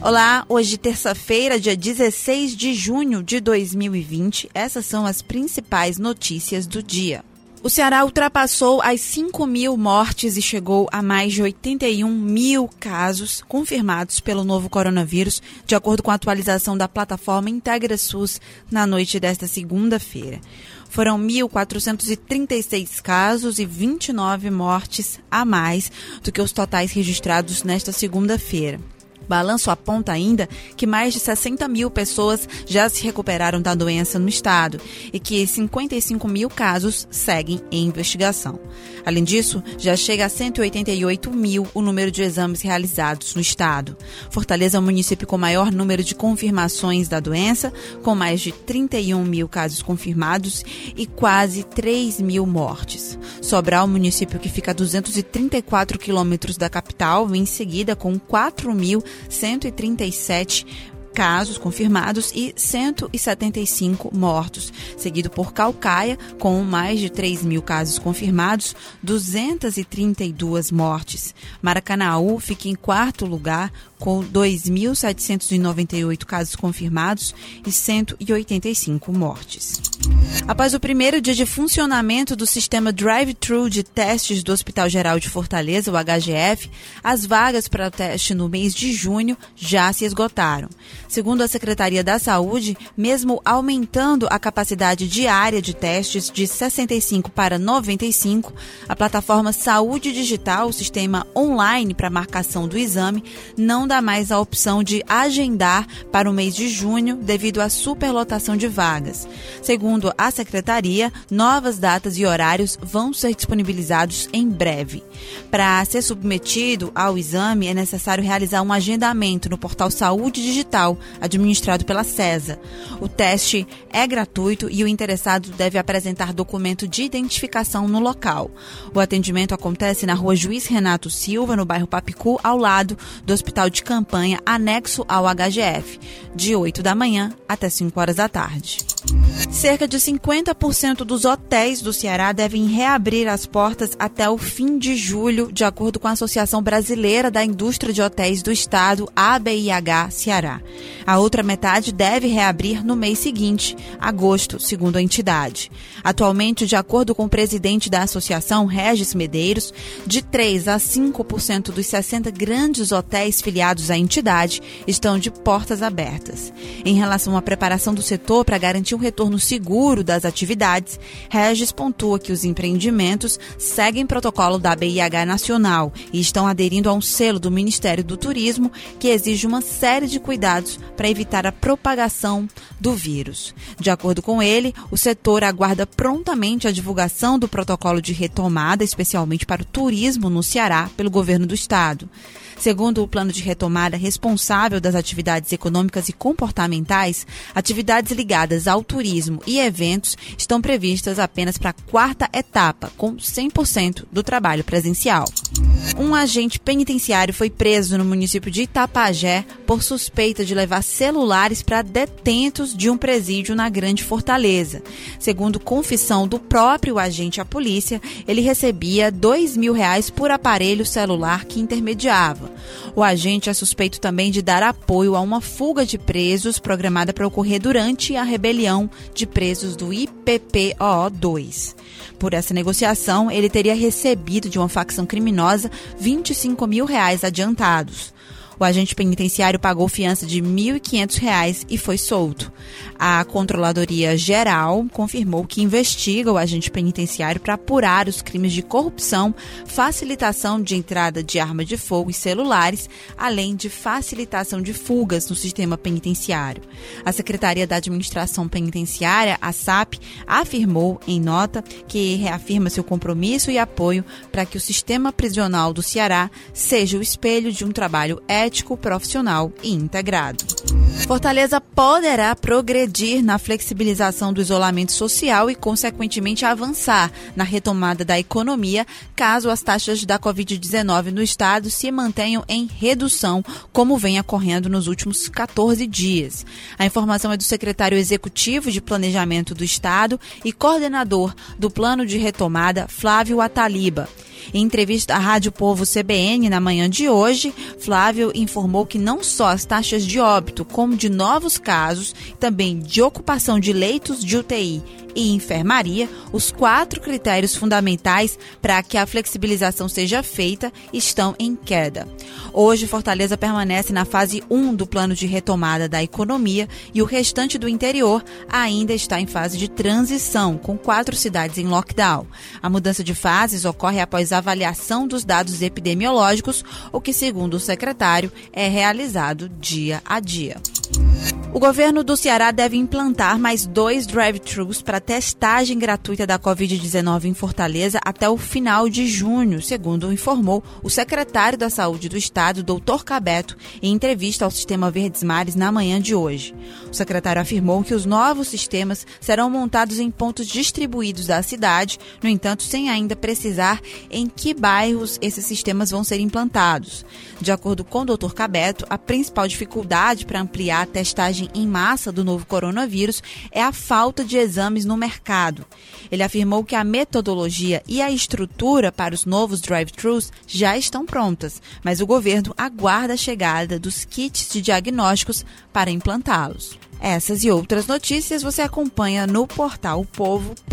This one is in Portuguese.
Olá, hoje terça-feira, dia 16 de junho de 2020. Essas são as principais notícias do dia. O Ceará ultrapassou as 5 mil mortes e chegou a mais de 81 mil casos confirmados pelo novo coronavírus, de acordo com a atualização da plataforma IntegraSUS na noite desta segunda-feira. Foram 1.436 casos e 29 mortes a mais do que os totais registrados nesta segunda-feira balanço aponta ainda que mais de 60 mil pessoas já se recuperaram da doença no estado e que 55 mil casos seguem em investigação. Além disso, já chega a 188 mil o número de exames realizados no estado. Fortaleza é o município com maior número de confirmações da doença, com mais de 31 mil casos confirmados e quase 3 mil mortes. Sobral, município que fica a 234 quilômetros da capital, vem em seguida com 4 mil 137 casos confirmados e 175 mortos, seguido por Calcaia, com mais de 3 mil casos confirmados, 232 mortes. Maracanaú fica em quarto lugar, com 2.798 casos confirmados e 185 mortes. Após o primeiro dia de funcionamento do sistema drive-thru de testes do Hospital Geral de Fortaleza, o HGF, as vagas para o teste no mês de junho já se esgotaram. Segundo a Secretaria da Saúde, mesmo aumentando a capacidade diária de testes de 65 para 95, a plataforma Saúde Digital, o sistema online para marcação do exame, não dá mais a opção de agendar para o mês de junho devido à superlotação de vagas. Segundo a Secretaria, novas datas e horários vão ser disponibilizados em breve. Para ser submetido ao exame, é necessário realizar um agendamento no portal Saúde Digital administrado pela CESA. O teste é gratuito e o interessado deve apresentar documento de identificação no local. O atendimento acontece na rua Juiz Renato Silva, no bairro Papicu, ao lado do Hospital de Campanha, anexo ao HGF, de 8 da manhã até 5 horas da tarde. Cerca de 50% dos hotéis do Ceará devem reabrir as portas até o fim de julho, de acordo com a Associação Brasileira da Indústria de Hotéis do Estado, ABIH Ceará. A outra metade deve reabrir no mês seguinte, agosto, segundo a entidade. Atualmente, de acordo com o presidente da associação, Regis Medeiros, de 3 a 5% dos 60 grandes hotéis filiados à entidade estão de portas abertas. Em relação à preparação do setor para garantir um retorno seguro das atividades, Regis pontua que os empreendimentos seguem protocolo da BIH Nacional e estão aderindo a um selo do Ministério do Turismo que exige uma série de cuidados para evitar a propagação do vírus. De acordo com ele, o setor aguarda prontamente a divulgação do protocolo de retomada, especialmente para o turismo no Ceará, pelo governo do estado. Segundo o plano de retomada responsável das atividades econômicas e comportamentais, atividades ligadas ao turismo e eventos estão previstas apenas para a quarta etapa, com 100% do trabalho presencial. Um agente penitenciário foi preso no município de Itapajé por suspeita de levar celulares para detentos de um presídio na Grande Fortaleza. Segundo confissão do próprio agente à polícia, ele recebia dois mil reais por aparelho celular que intermediava. O agente é suspeito também de dar apoio a uma fuga de presos programada para ocorrer durante a rebelião de presos do IPPO-2. Por essa negociação, ele teria recebido de uma facção criminosa 25 mil reais adiantados. O agente penitenciário pagou fiança de R$ 1.500 e foi solto. A Controladoria Geral confirmou que investiga o agente penitenciário para apurar os crimes de corrupção, facilitação de entrada de arma de fogo e celulares, além de facilitação de fugas no sistema penitenciário. A Secretaria da Administração Penitenciária, a SAP, afirmou em nota que reafirma seu compromisso e apoio para que o sistema prisional do Ceará seja o espelho de um trabalho ético, profissional e integrado. Fortaleza poderá progredir na flexibilização do isolamento social e, consequentemente, avançar na retomada da economia caso as taxas da Covid-19 no estado se mantenham em redução, como vem ocorrendo nos últimos 14 dias. A informação é do secretário executivo de Planejamento do Estado e coordenador do Plano de Retomada, Flávio Ataliba. Em entrevista à Rádio Povo CBN na manhã de hoje, Flávio informou que não só as taxas de óbito, como de novos casos, também de ocupação de leitos de UTI e enfermaria, os quatro critérios fundamentais para que a flexibilização seja feita estão em queda. Hoje, Fortaleza permanece na fase 1 do plano de retomada da economia e o restante do interior ainda está em fase de transição, com quatro cidades em lockdown. A mudança de fases ocorre após a avaliação dos dados epidemiológicos, o que, segundo o secretário, é realizado dia a dia. O governo do Ceará deve implantar mais dois drive-thrus para testagem gratuita da Covid-19 em Fortaleza até o final de junho, segundo informou o secretário da Saúde do Estado, Dr. Cabeto, em entrevista ao Sistema Verdes Mares na manhã de hoje. O secretário afirmou que os novos sistemas serão montados em pontos distribuídos da cidade, no entanto, sem ainda precisar em que bairros esses sistemas vão ser implantados. De acordo com o Dr. Cabeto, a principal dificuldade para ampliar a testagem em massa do novo coronavírus é a falta de exames no mercado. Ele afirmou que a metodologia e a estrutura para os novos drive-thrus já estão prontas, mas o governo aguarda a chegada dos kits de diagnósticos para implantá-los. Essas e outras notícias você acompanha no portal povo.com.br.